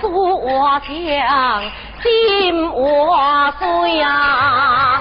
苏我强，金我碎呀。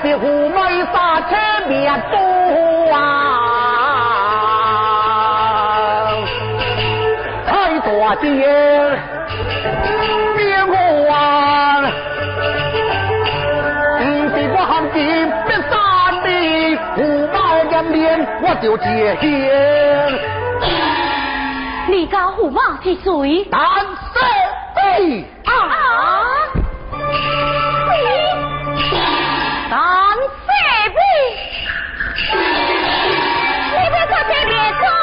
是虎妹杀车灭多啊！太大爹，别我啊！不是我行剑必杀你，虎猫一面我就接见。你家虎猫是谁？但是，啊！当辈辈，你在这边别走。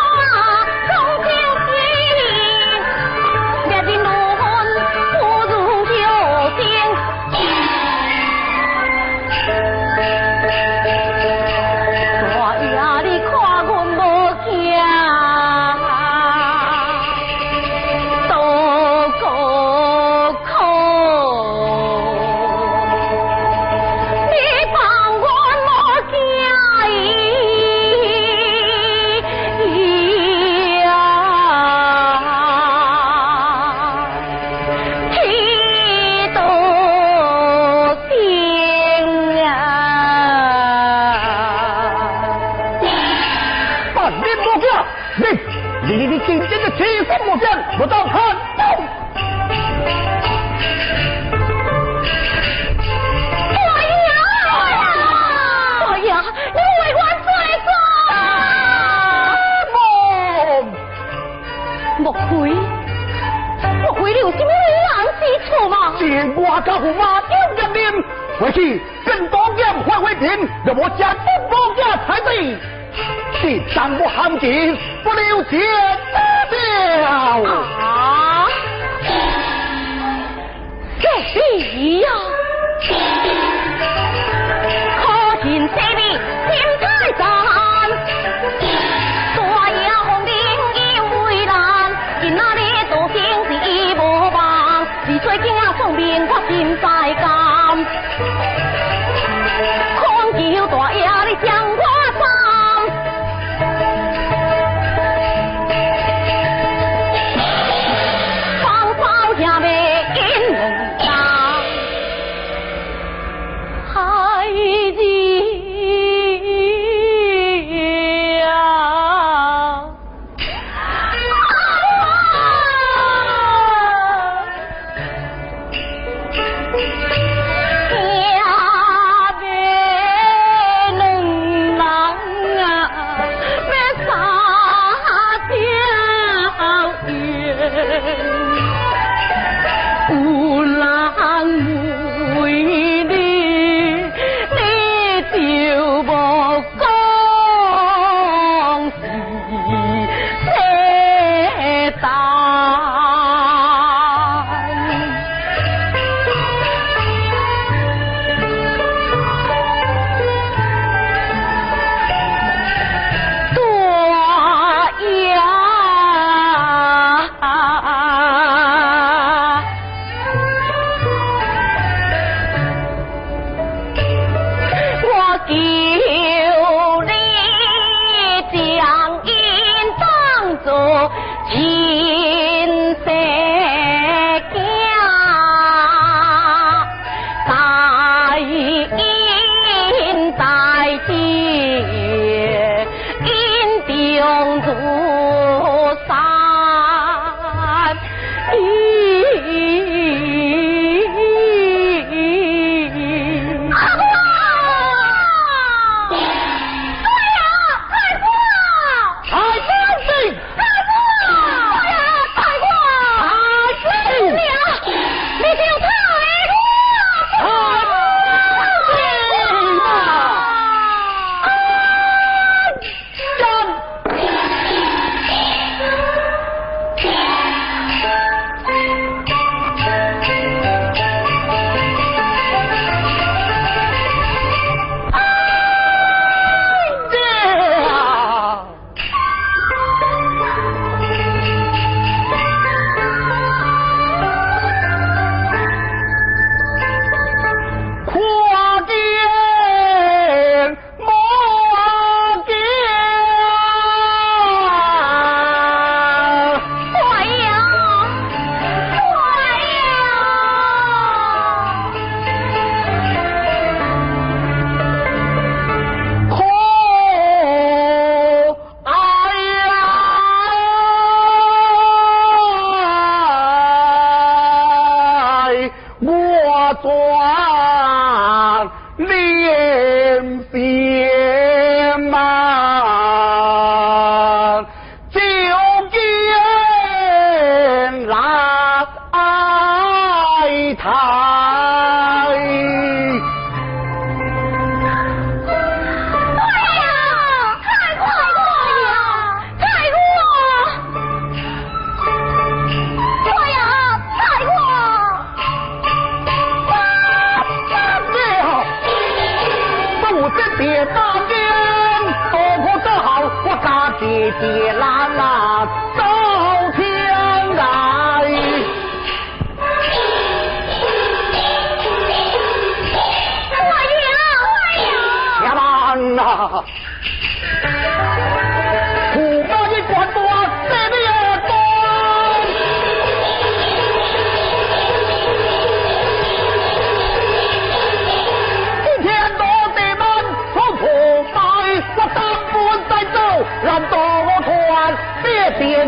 我家父妈丢人面，回去更多剑换回平，让我家不多家才对。是当我行情不留钱得了。啊！这是呀！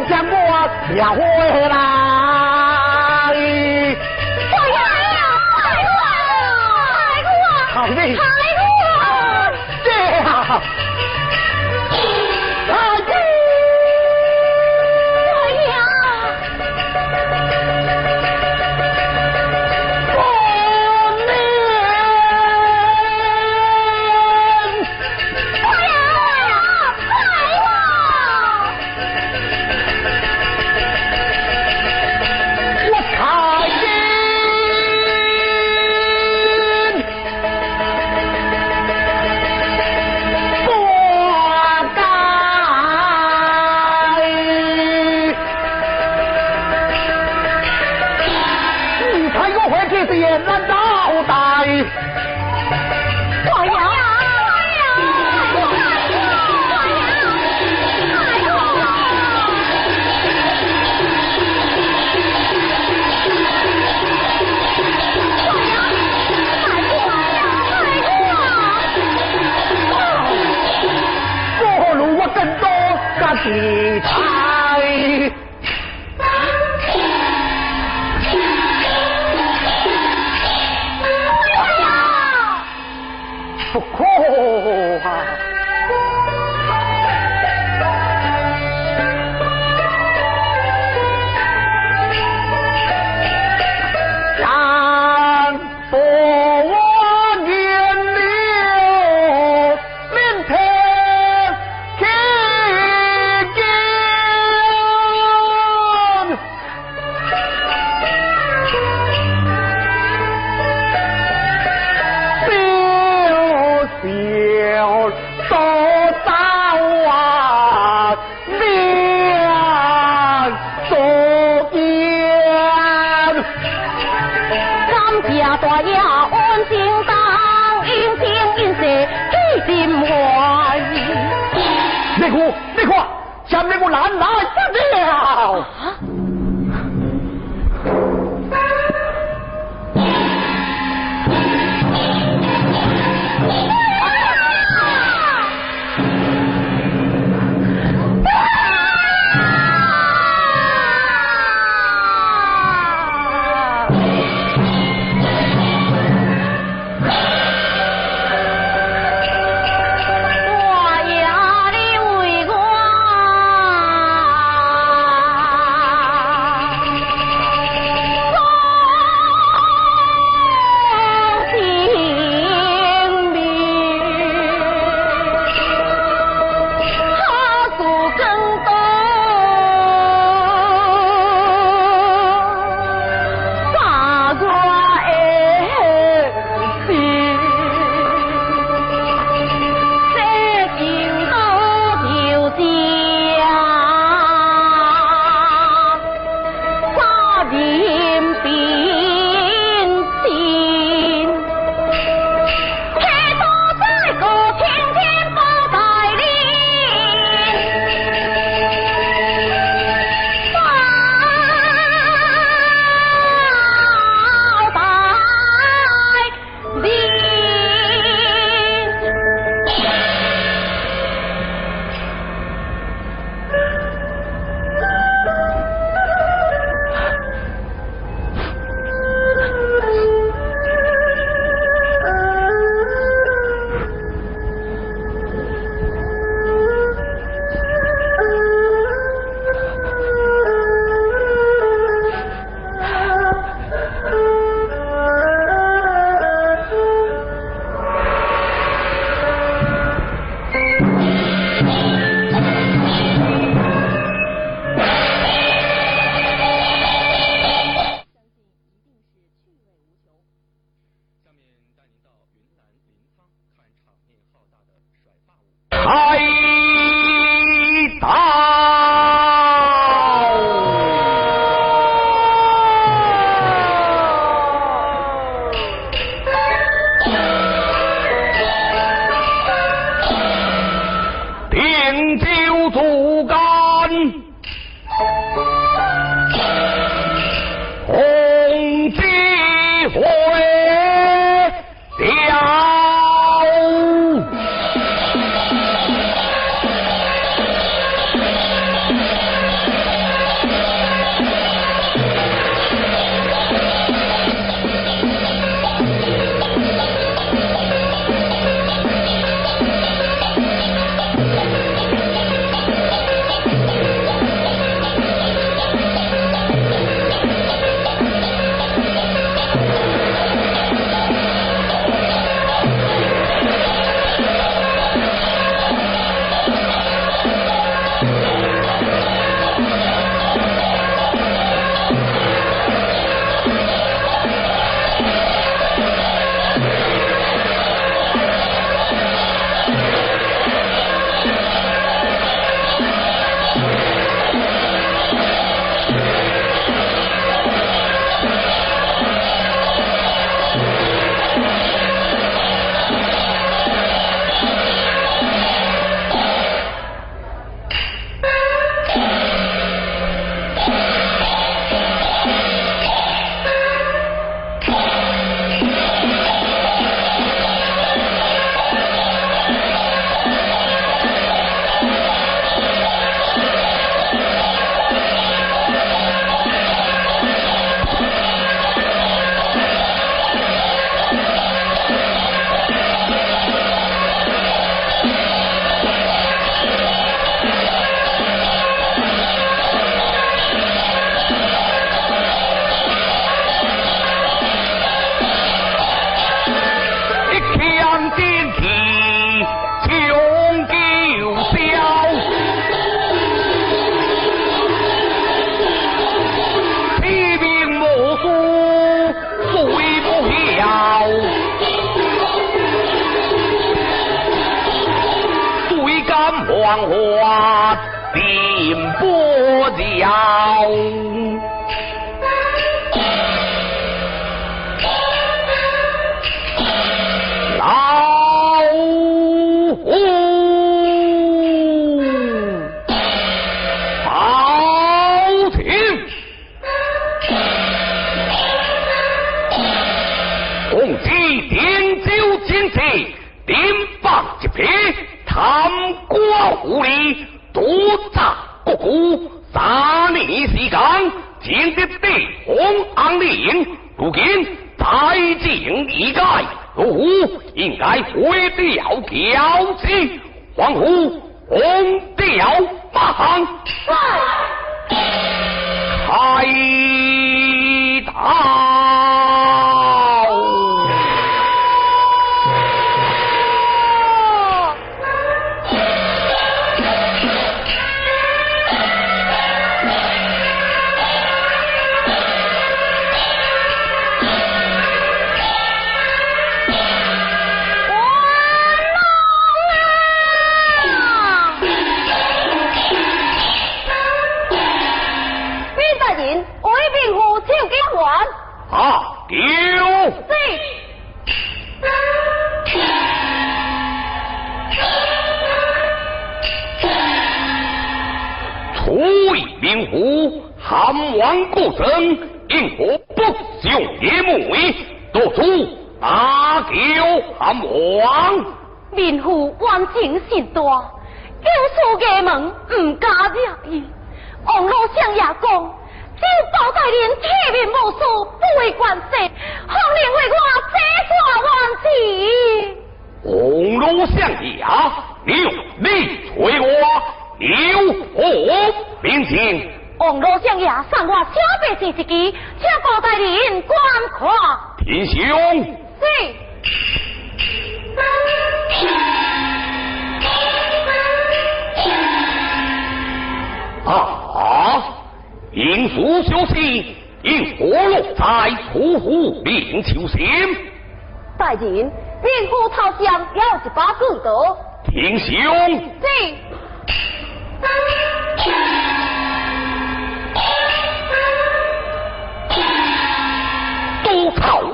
将我调回来？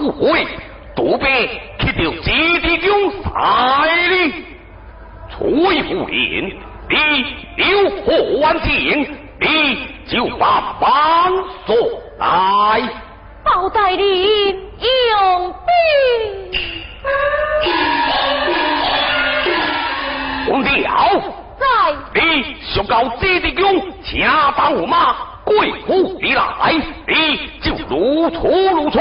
不会，都被去掉集体中赛哩。初一不，你有何安情？你就把绑索来。包大人用兵。我们好。在。你上到集体中，请帮我马。贵府你来，你就如出如出。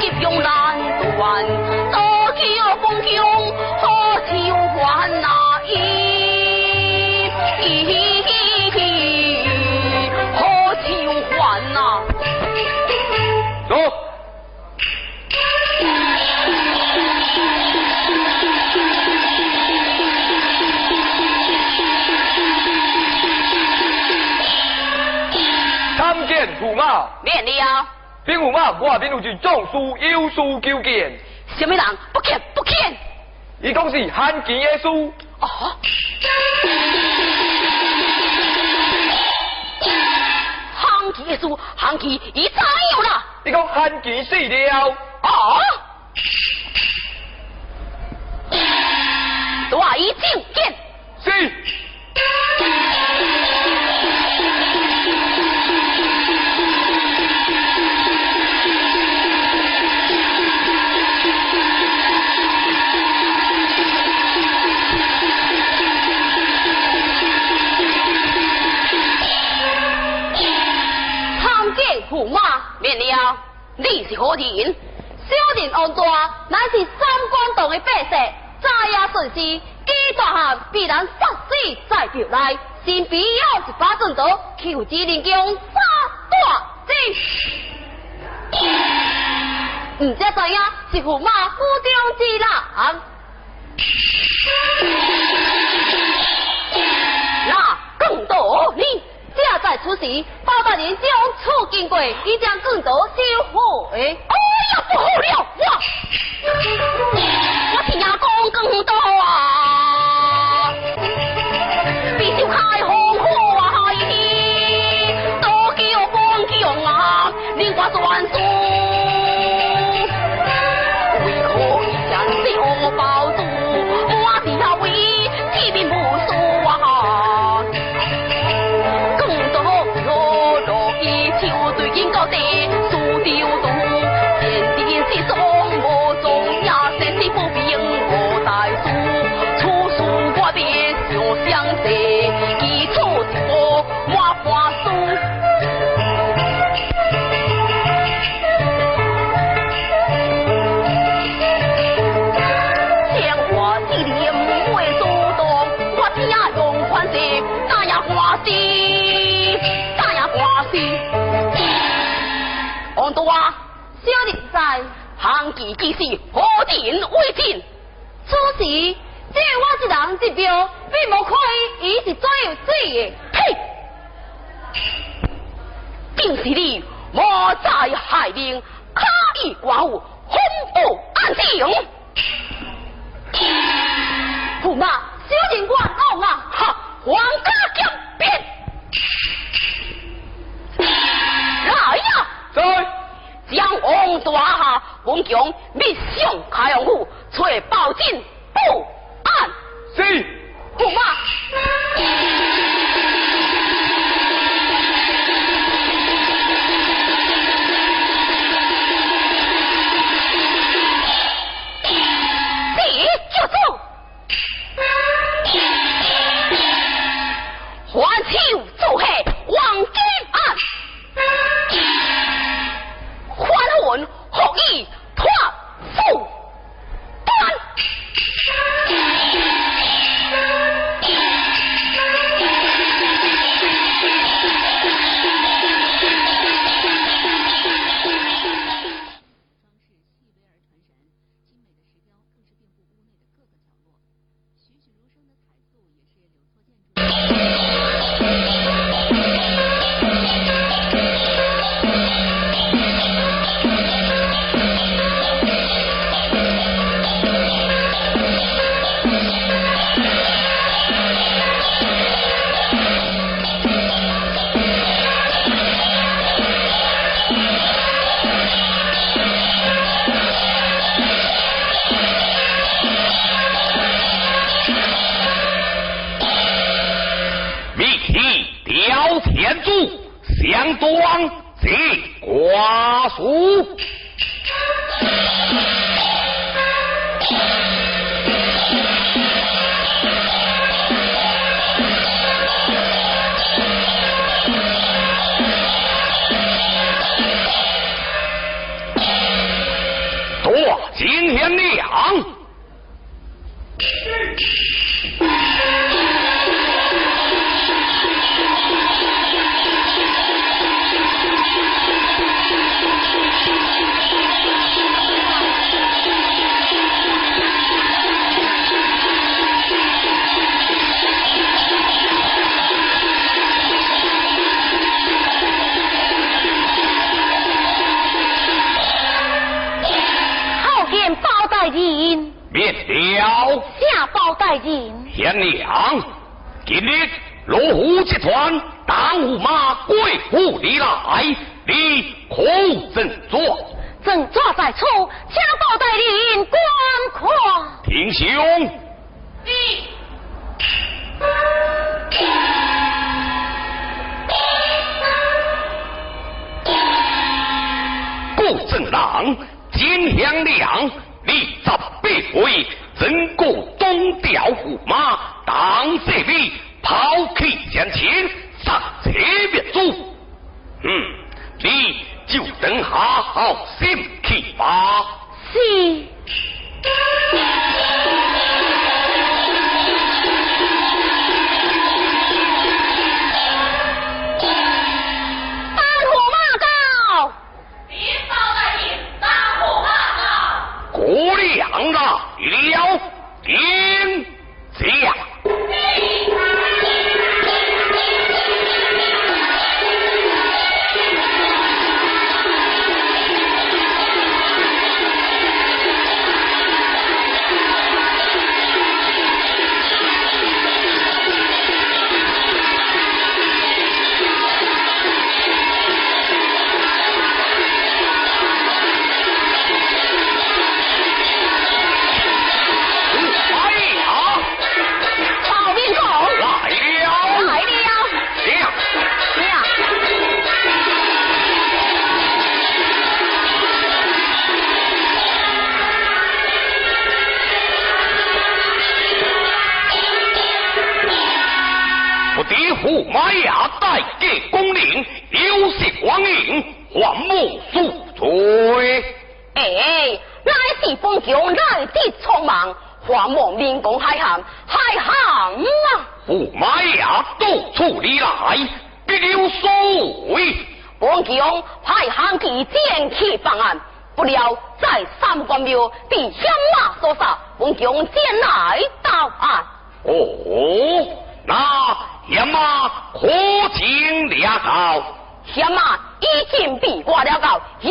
急用难断多久风中何酒还哪一一还走呀兵有马，我边有军，壮书有书求见。什么人？不见不见。伊讲是汉奸的书。哦。汉奸的书，汉奸伊怎样啦？伊讲汉奸死了。哦。大伊就见。是。免了，你是何人？小人安大乃是三官洞的百姓，早夜顺时，几大汉必然杀死在庙内，先必要一把正刀，求子灵将杀大之。唔知知影是驸马府中之人。那更多你，正在此时，包大人将处经过，已将更多收回。哎呀，不好了！我我听讲更多啊，人未尽？此时只有我一人一标，并无看伊，伊是怎样子的？呸！定是你莫在害人，刻意寡妇，恐怖安定。驸马，小人冤枉啊！哈，皇家强辩，来呀！在将王大下王强密上开阳府，找报警报案。是驸马，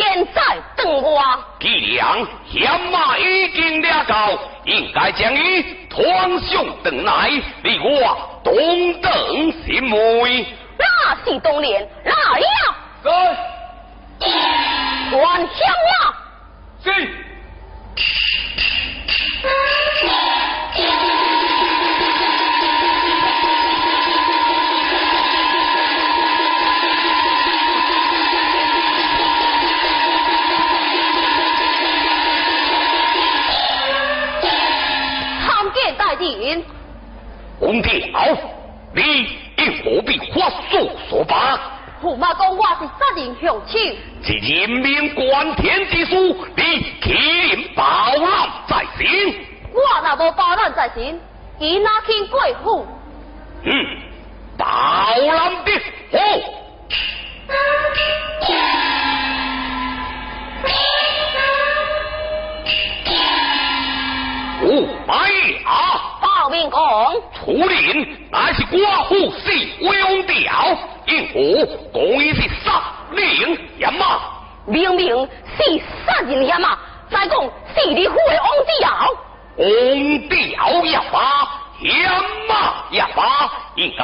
现在等我。既然险马已经抓到，应该将伊团上等来，你我同等心妹。那是当年来呀？在。关险马。是。公调，你又何必发诉所罢？驸马公我是杀人凶手，是人命关天之事，你岂能包揽在心？我那无包揽在心，伊哪肯过府？嗯，包揽的好。驸马呀！报命公，出令乃是寡妇死王调，因何公已是杀人严马？明明是杀人严马，再讲是你父的王调。王调也罢，严马也罢，应该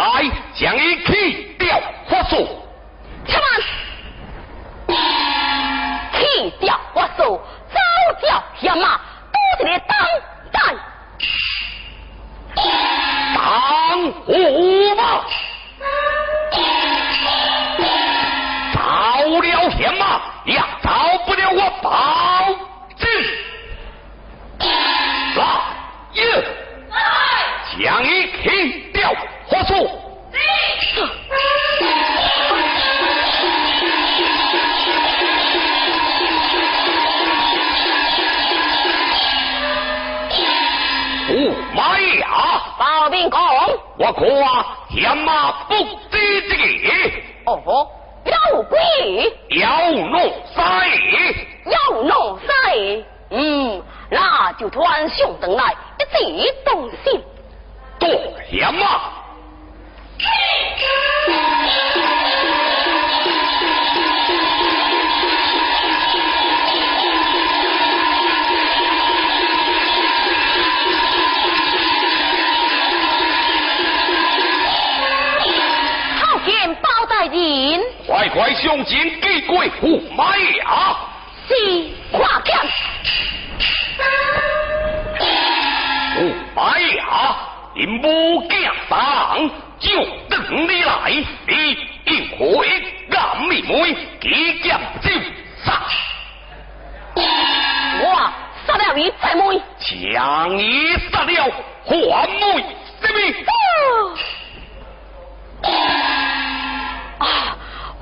将伊去掉发数。且慢，去掉发数，早叫严马多一个当。当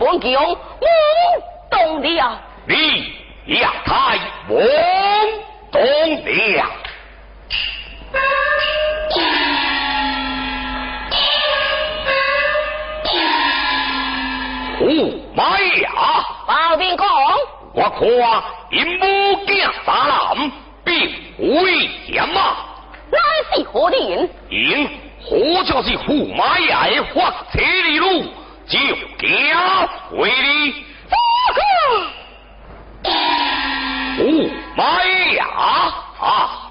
王强，我懂了。你呀，太一王懂了。驸马爷，报兵讲，我看银武惊三人必为良马。那是何人？因何就是驸马爷的发里路？就给回礼不买呀啊。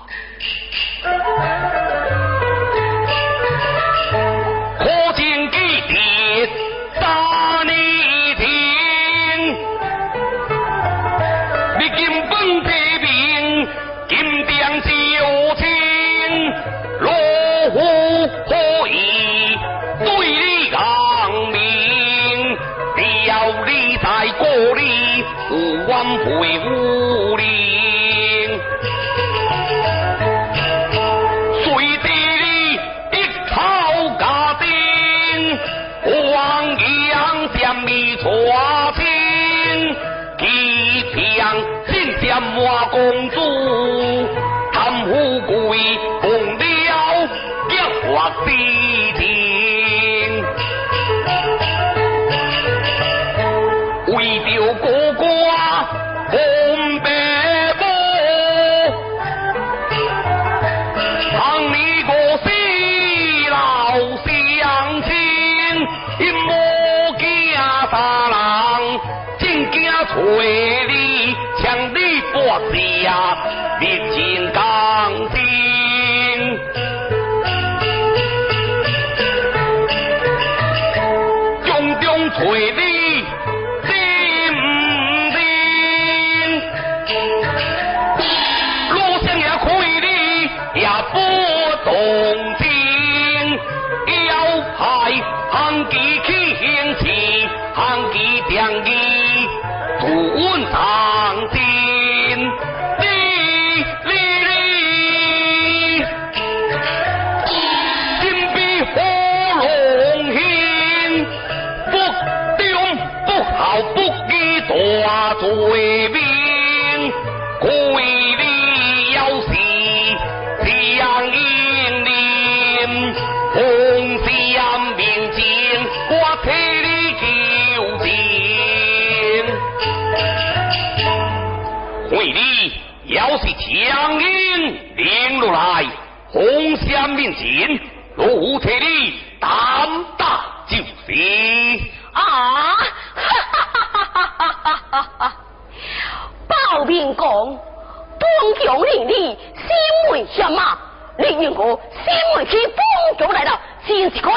area 将英领路来，红香面前，奴铁的胆大就是啊！报兵公，帮将领你心为什么？李如何心为去帮将来了，真是可。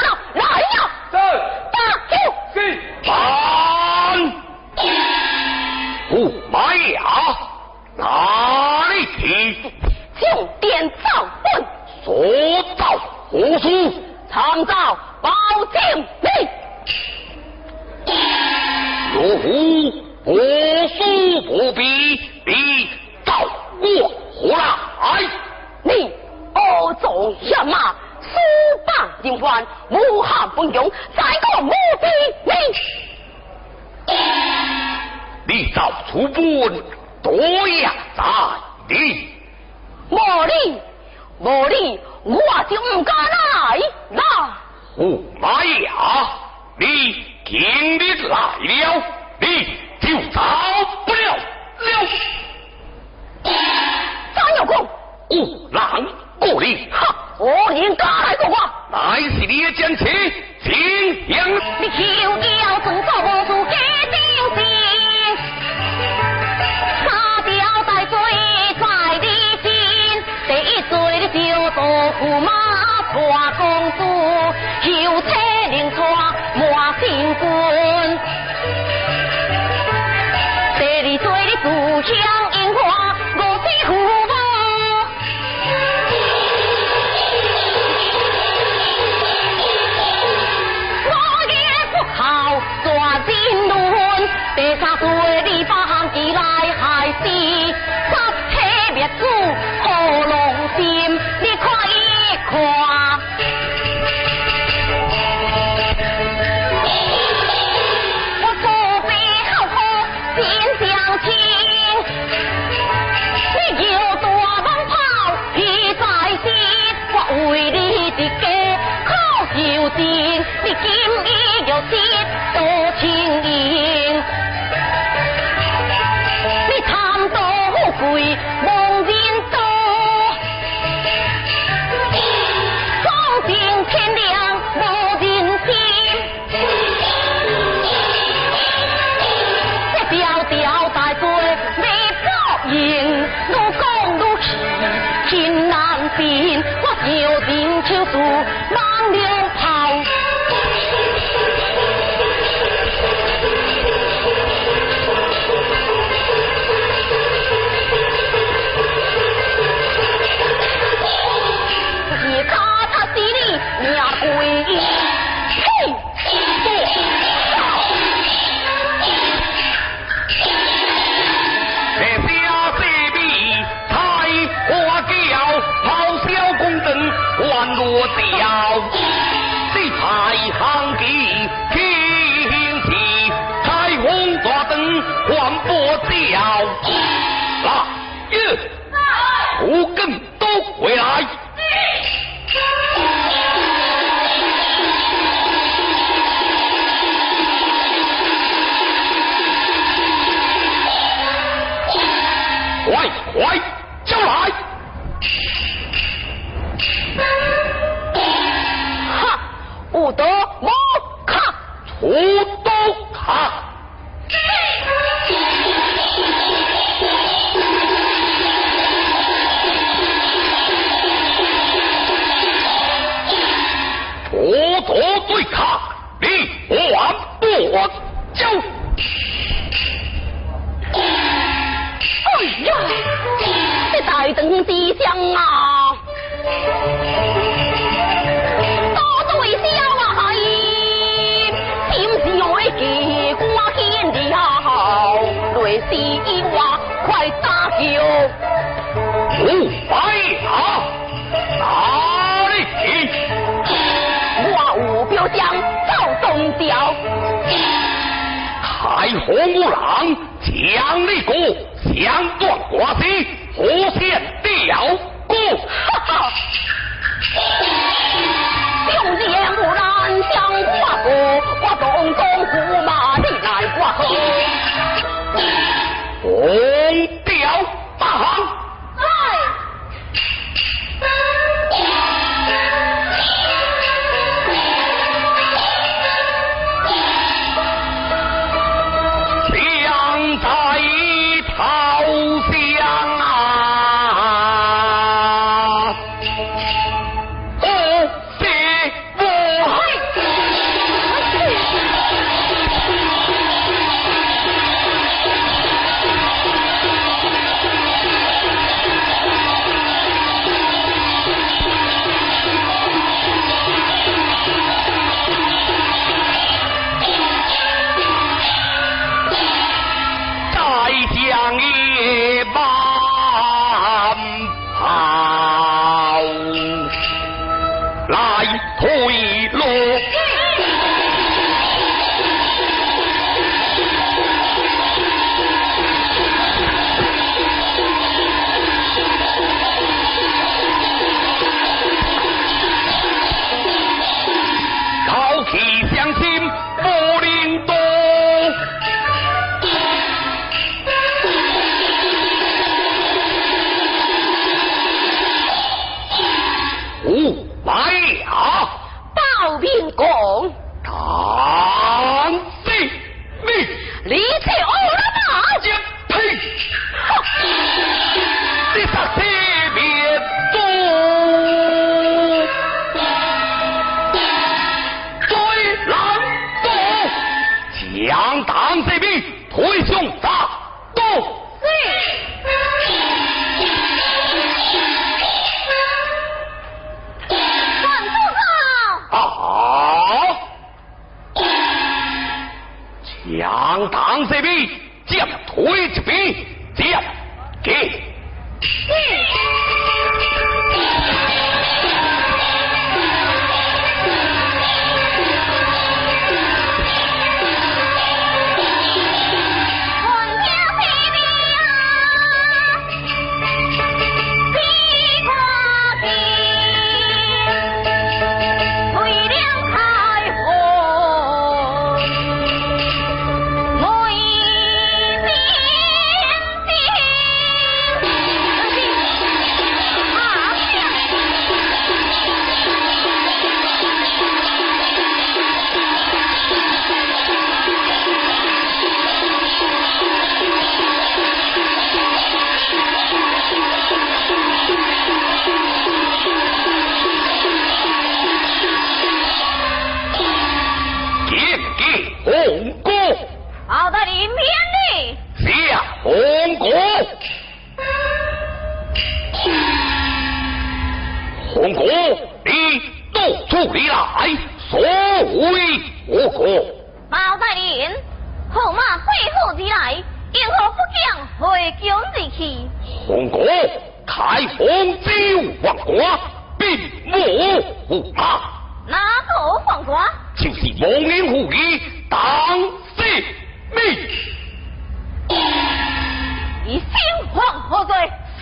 杀罪你发函来还是杀妻灭祖无驸马。哪个皇国？就是亡人虎义当世命。以先皇何罪？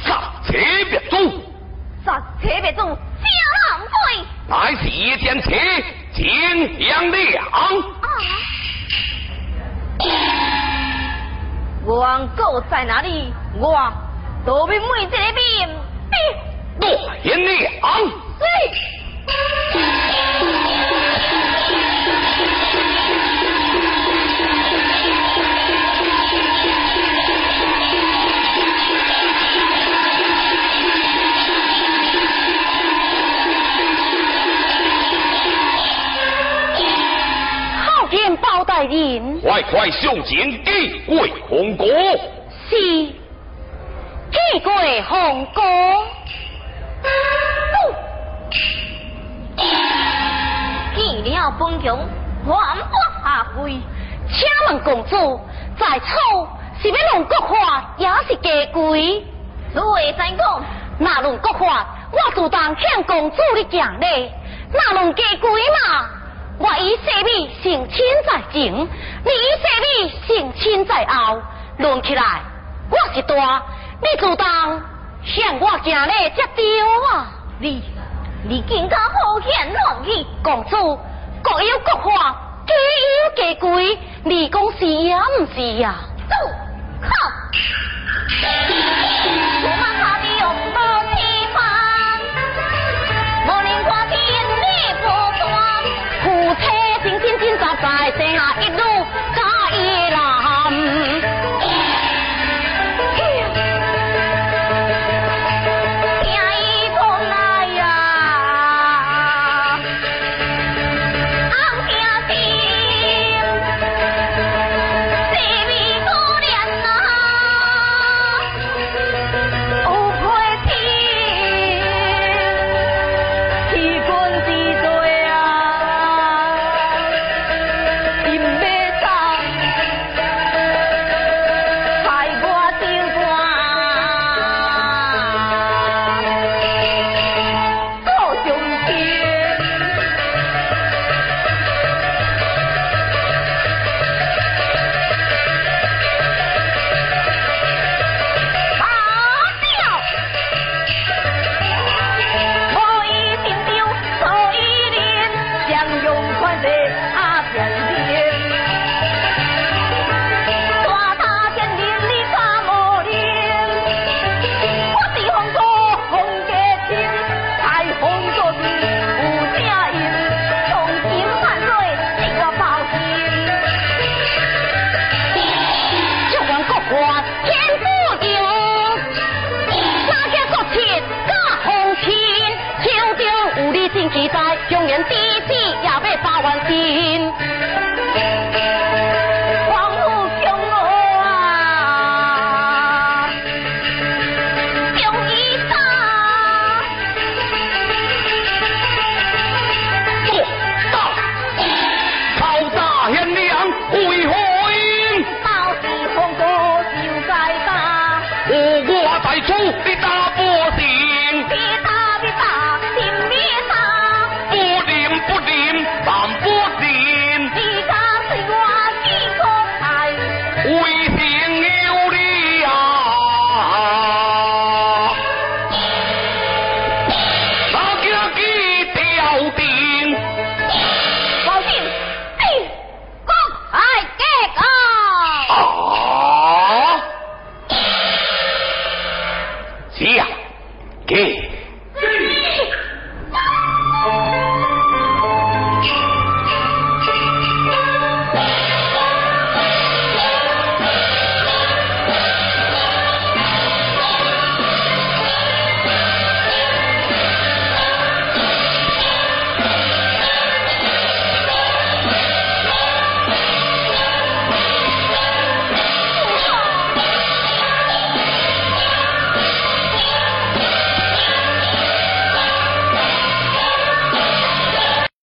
杀车别诛。杀车别诛，加狼罪。乃是夜间车，见杨良。啊！王狗在哪里？我都被每一个兵兵。多言良。是。包大人，快快上前祭跪红哥。是，祭跪红哥。见了本宫，还不下跪？请问公主，在错是要论国法，也是假跪？诸位再讲，那论国法，我自当向公主的奖励；那论家规嘛？我以生米成亲在前，你以生米成亲在后，论起来我是大，你自当向我行礼才对啊！你你更加好言乱语，公主各有各话，各有各规，你讲是也唔是呀？走，靠！奇哉用人